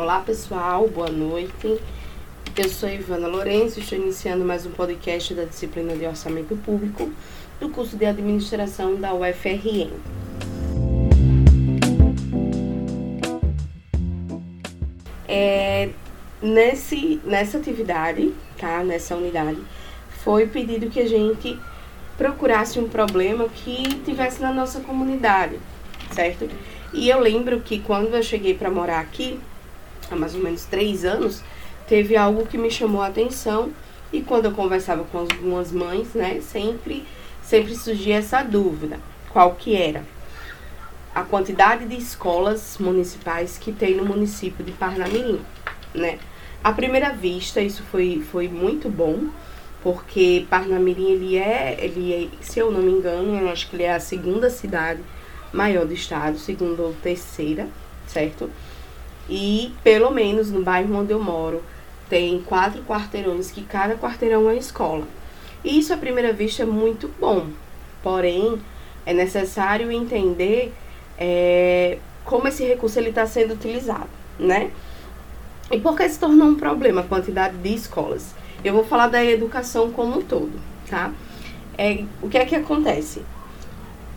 Olá pessoal, boa noite. Eu sou Ivana Lourenço, estou iniciando mais um podcast da disciplina de Orçamento Público do curso de Administração da UFRN. É, nesse, nessa atividade, tá? Nessa unidade, foi pedido que a gente procurasse um problema que tivesse na nossa comunidade, certo? E eu lembro que quando eu cheguei para morar aqui, há mais ou menos três anos, teve algo que me chamou a atenção e quando eu conversava com algumas mães, né, sempre, sempre surgia essa dúvida, qual que era? A quantidade de escolas municipais que tem no município de Parnamirim, né? À primeira vista, isso foi, foi muito bom, porque Parnamirim, ele é, ele é, se eu não me engano, eu acho que ele é a segunda cidade maior do estado, segunda ou terceira, certo? E pelo menos no bairro onde eu moro, tem quatro quarteirões que cada quarteirão é escola. E isso à primeira vista é muito bom. Porém, é necessário entender é, como esse recurso está sendo utilizado, né? E por que se tornou um problema a quantidade de escolas? Eu vou falar da educação como um todo, tá? É, o que é que acontece?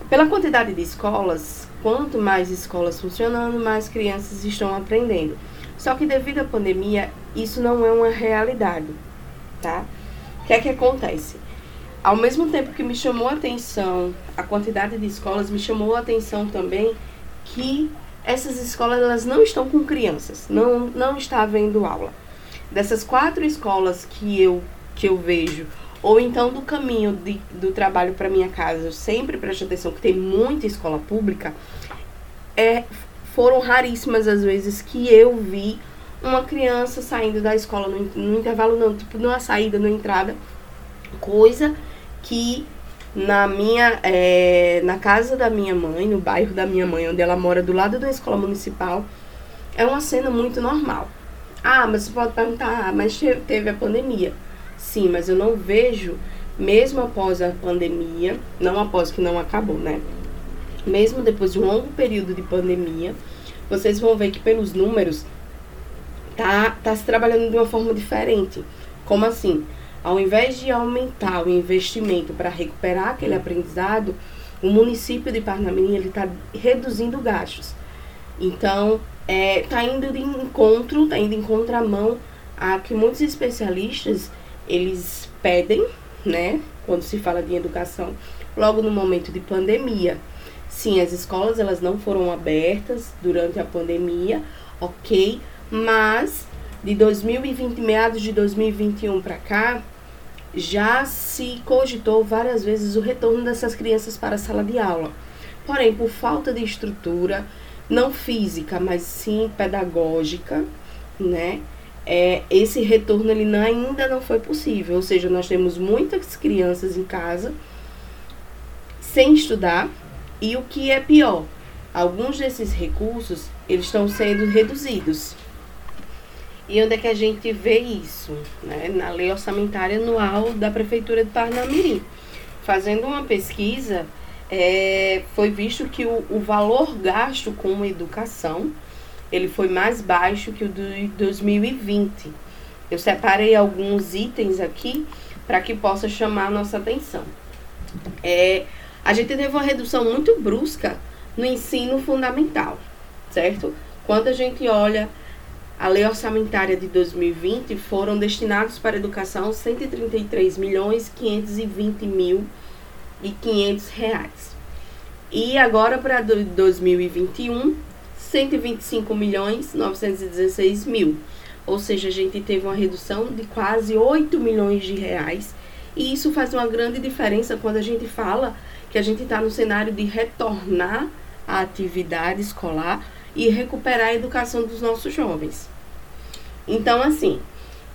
Pela quantidade de escolas, quanto mais escolas funcionando, mais crianças estão aprendendo. Só que devido à pandemia, isso não é uma realidade, tá? O que é que acontece? Ao mesmo tempo que me chamou a atenção a quantidade de escolas, me chamou a atenção também que essas escolas elas não estão com crianças, não, não está havendo aula. Dessas quatro escolas que eu, que eu vejo ou então do caminho de, do trabalho para minha casa, eu sempre presto atenção que tem muita escola pública, é, foram raríssimas as vezes que eu vi uma criança saindo da escola no, no intervalo, não, tipo, numa saída, numa entrada, coisa que na minha é, na casa da minha mãe, no bairro da minha mãe, onde ela mora do lado da escola municipal, é uma cena muito normal. Ah, mas você pode perguntar, ah, mas teve a pandemia. Sim, mas eu não vejo, mesmo após a pandemia, não após que não acabou, né? Mesmo depois de um longo período de pandemia, vocês vão ver que pelos números tá, tá se trabalhando de uma forma diferente. Como assim? Ao invés de aumentar o investimento para recuperar aquele aprendizado, o município de Parnamirim ele está reduzindo gastos. Então, é, tá indo de encontro, tá indo em contramão a que muitos especialistas eles pedem, né, quando se fala de educação, logo no momento de pandemia. Sim, as escolas elas não foram abertas durante a pandemia, ok, mas de 2020, meados de 2021 para cá, já se cogitou várias vezes o retorno dessas crianças para a sala de aula. Porém, por falta de estrutura, não física, mas sim pedagógica, né? É, esse retorno ele não, ainda não foi possível. Ou seja, nós temos muitas crianças em casa sem estudar e o que é pior, alguns desses recursos eles estão sendo reduzidos. E onde é que a gente vê isso? Né? Na lei orçamentária anual da Prefeitura de Parnamirim. Fazendo uma pesquisa, é, foi visto que o, o valor gasto com educação ele foi mais baixo que o de 2020. Eu separei alguns itens aqui para que possa chamar a nossa atenção. É, a gente teve uma redução muito brusca no ensino fundamental, certo? Quando a gente olha a lei orçamentária de 2020, foram destinados para a educação 133 milhões 520 mil e 500 reais. E agora para 2021, 125 milhões 916 mil. Ou seja, a gente teve uma redução de quase 8 milhões de reais. E isso faz uma grande diferença quando a gente fala que a gente está no cenário de retornar à atividade escolar e recuperar a educação dos nossos jovens. Então, assim,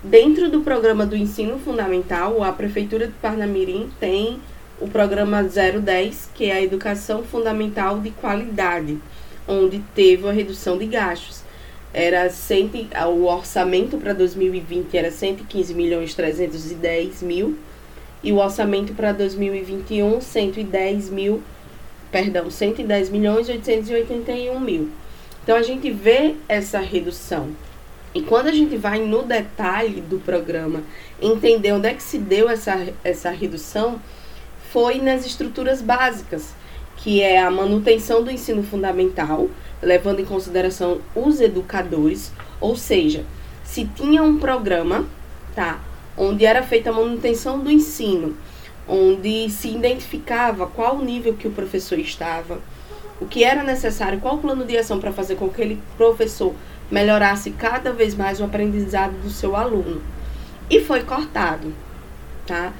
dentro do programa do ensino fundamental, a Prefeitura de Parnamirim tem o programa 010, que é a educação fundamental de qualidade onde teve uma redução de gastos. Era cento, o orçamento para 2020 era 115 milhões 310 mil e o orçamento para 2021 110 mil, perdão, 110 milhões 881 mil. Então a gente vê essa redução, E quando a gente vai no detalhe do programa, entender onde é que se deu essa, essa redução, foi nas estruturas básicas, que é a manutenção do ensino fundamental, levando em consideração os educadores, ou seja, se tinha um programa, tá, onde era feita a manutenção do ensino, onde se identificava qual o nível que o professor estava, o que era necessário, qual o plano de ação para fazer com que aquele professor melhorasse cada vez mais o aprendizado do seu aluno. E foi cortado, tá?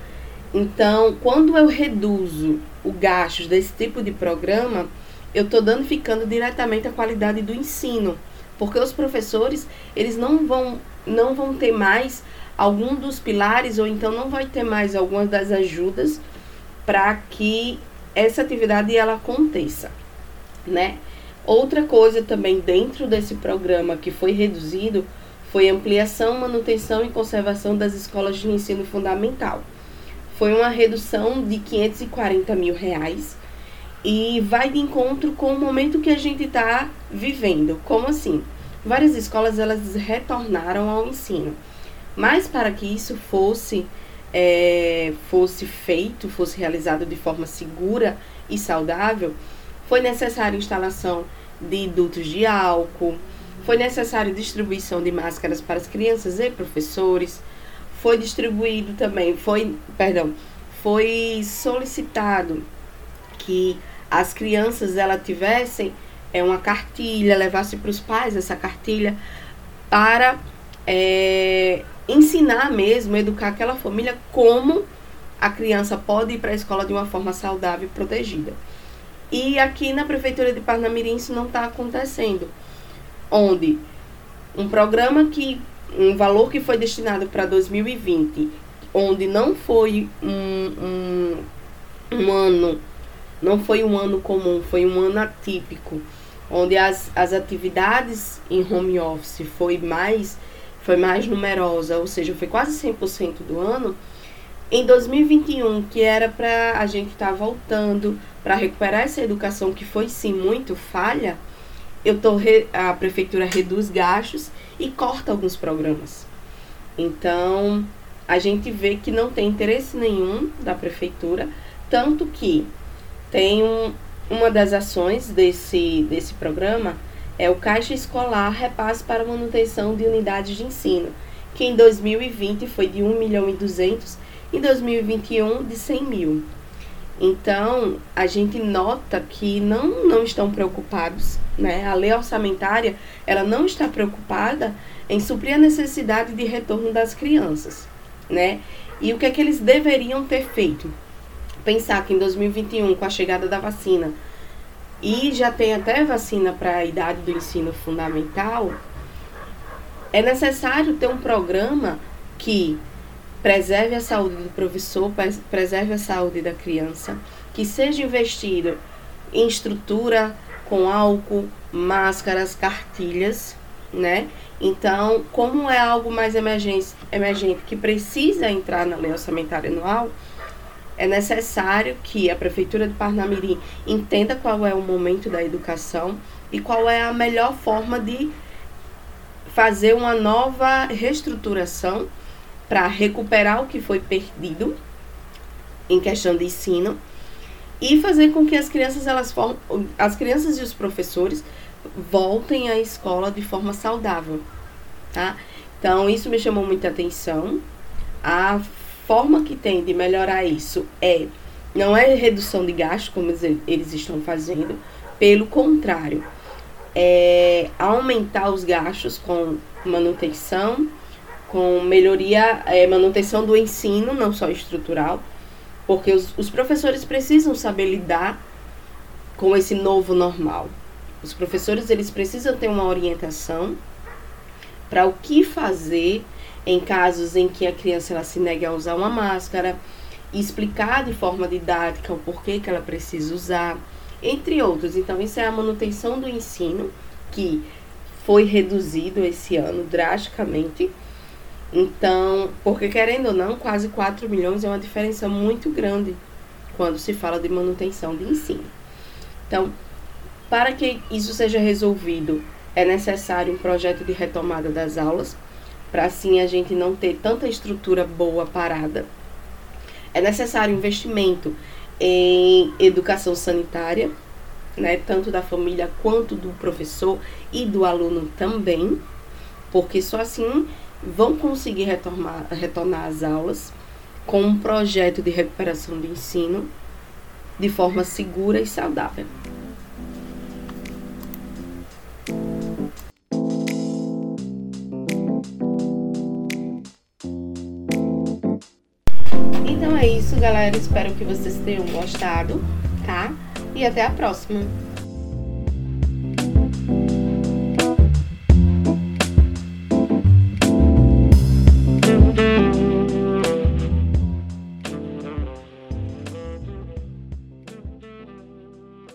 Então, quando eu reduzo o gasto desse tipo de programa, eu estou danificando diretamente a qualidade do ensino, porque os professores eles não vão não vão ter mais algum dos pilares ou então não vai ter mais algumas das ajudas para que essa atividade ela aconteça, né? Outra coisa também dentro desse programa que foi reduzido foi ampliação, manutenção e conservação das escolas de ensino fundamental. Foi uma redução de 540 mil reais e vai de encontro com o momento que a gente está vivendo. Como assim? Várias escolas elas retornaram ao ensino. Mas para que isso fosse, é, fosse feito, fosse realizado de forma segura e saudável, foi necessária instalação de dutos de álcool, foi necessária distribuição de máscaras para as crianças e professores, foi distribuído também, foi, perdão, foi solicitado que as crianças ela tivessem é, uma cartilha, levasse para os pais essa cartilha para é, ensinar mesmo, educar aquela família como a criança pode ir para a escola de uma forma saudável e protegida. E aqui na Prefeitura de Parnamirim isso não está acontecendo. Onde um programa que, um valor que foi destinado para 2020, onde não foi um, um, um ano, não foi um ano comum, foi um ano atípico, onde as, as atividades em home office foi mais foi mais numerosa, ou seja, foi quase 100% do ano. Em 2021, que era para a gente estar tá voltando para recuperar essa educação que foi sim muito falha, eu tô re, a prefeitura reduz gastos e corta alguns programas. Então, a gente vê que não tem interesse nenhum da prefeitura, tanto que tem um, uma das ações desse, desse programa é o Caixa Escolar Repasse para Manutenção de Unidades de Ensino, que em 2020 foi de 1 milhão e 200 e em 2021 de 100 mil. Então, a gente nota que não, não estão preocupados, né? A lei orçamentária, ela não está preocupada em suprir a necessidade de retorno das crianças, né? E o que é que eles deveriam ter feito? Pensar que em 2021, com a chegada da vacina, e já tem até vacina para a idade do ensino fundamental, é necessário ter um programa que preserve a saúde do professor, preserve a saúde da criança, que seja investido em estrutura com álcool, máscaras, cartilhas, né? Então, como é algo mais emergente, emergente que precisa entrar na lei orçamentária anual, é necessário que a Prefeitura de Parnamirim entenda qual é o momento da educação e qual é a melhor forma de fazer uma nova reestruturação para recuperar o que foi perdido em questão de ensino e fazer com que as crianças elas as crianças e os professores voltem à escola de forma saudável, tá? Então isso me chamou muita atenção. A forma que tem de melhorar isso é não é redução de gasto, como eles estão fazendo, pelo contrário, é aumentar os gastos com manutenção, com melhoria, é, manutenção do ensino, não só estrutural, porque os, os professores precisam saber lidar com esse novo normal. Os professores eles precisam ter uma orientação para o que fazer em casos em que a criança ela se nega a usar uma máscara, explicar de forma didática o porquê que ela precisa usar, entre outros. Então, isso é a manutenção do ensino, que foi reduzido esse ano drasticamente. Então, porque querendo ou não, quase 4 milhões é uma diferença muito grande quando se fala de manutenção de ensino. Então, para que isso seja resolvido é necessário um projeto de retomada das aulas, para assim a gente não ter tanta estrutura boa parada. É necessário investimento em educação sanitária, né, tanto da família quanto do professor e do aluno também, porque só assim vão conseguir retornar, às aulas com um projeto de recuperação do ensino de forma segura e saudável. Então é isso, galera. Espero que vocês tenham gostado, tá? E até a próxima.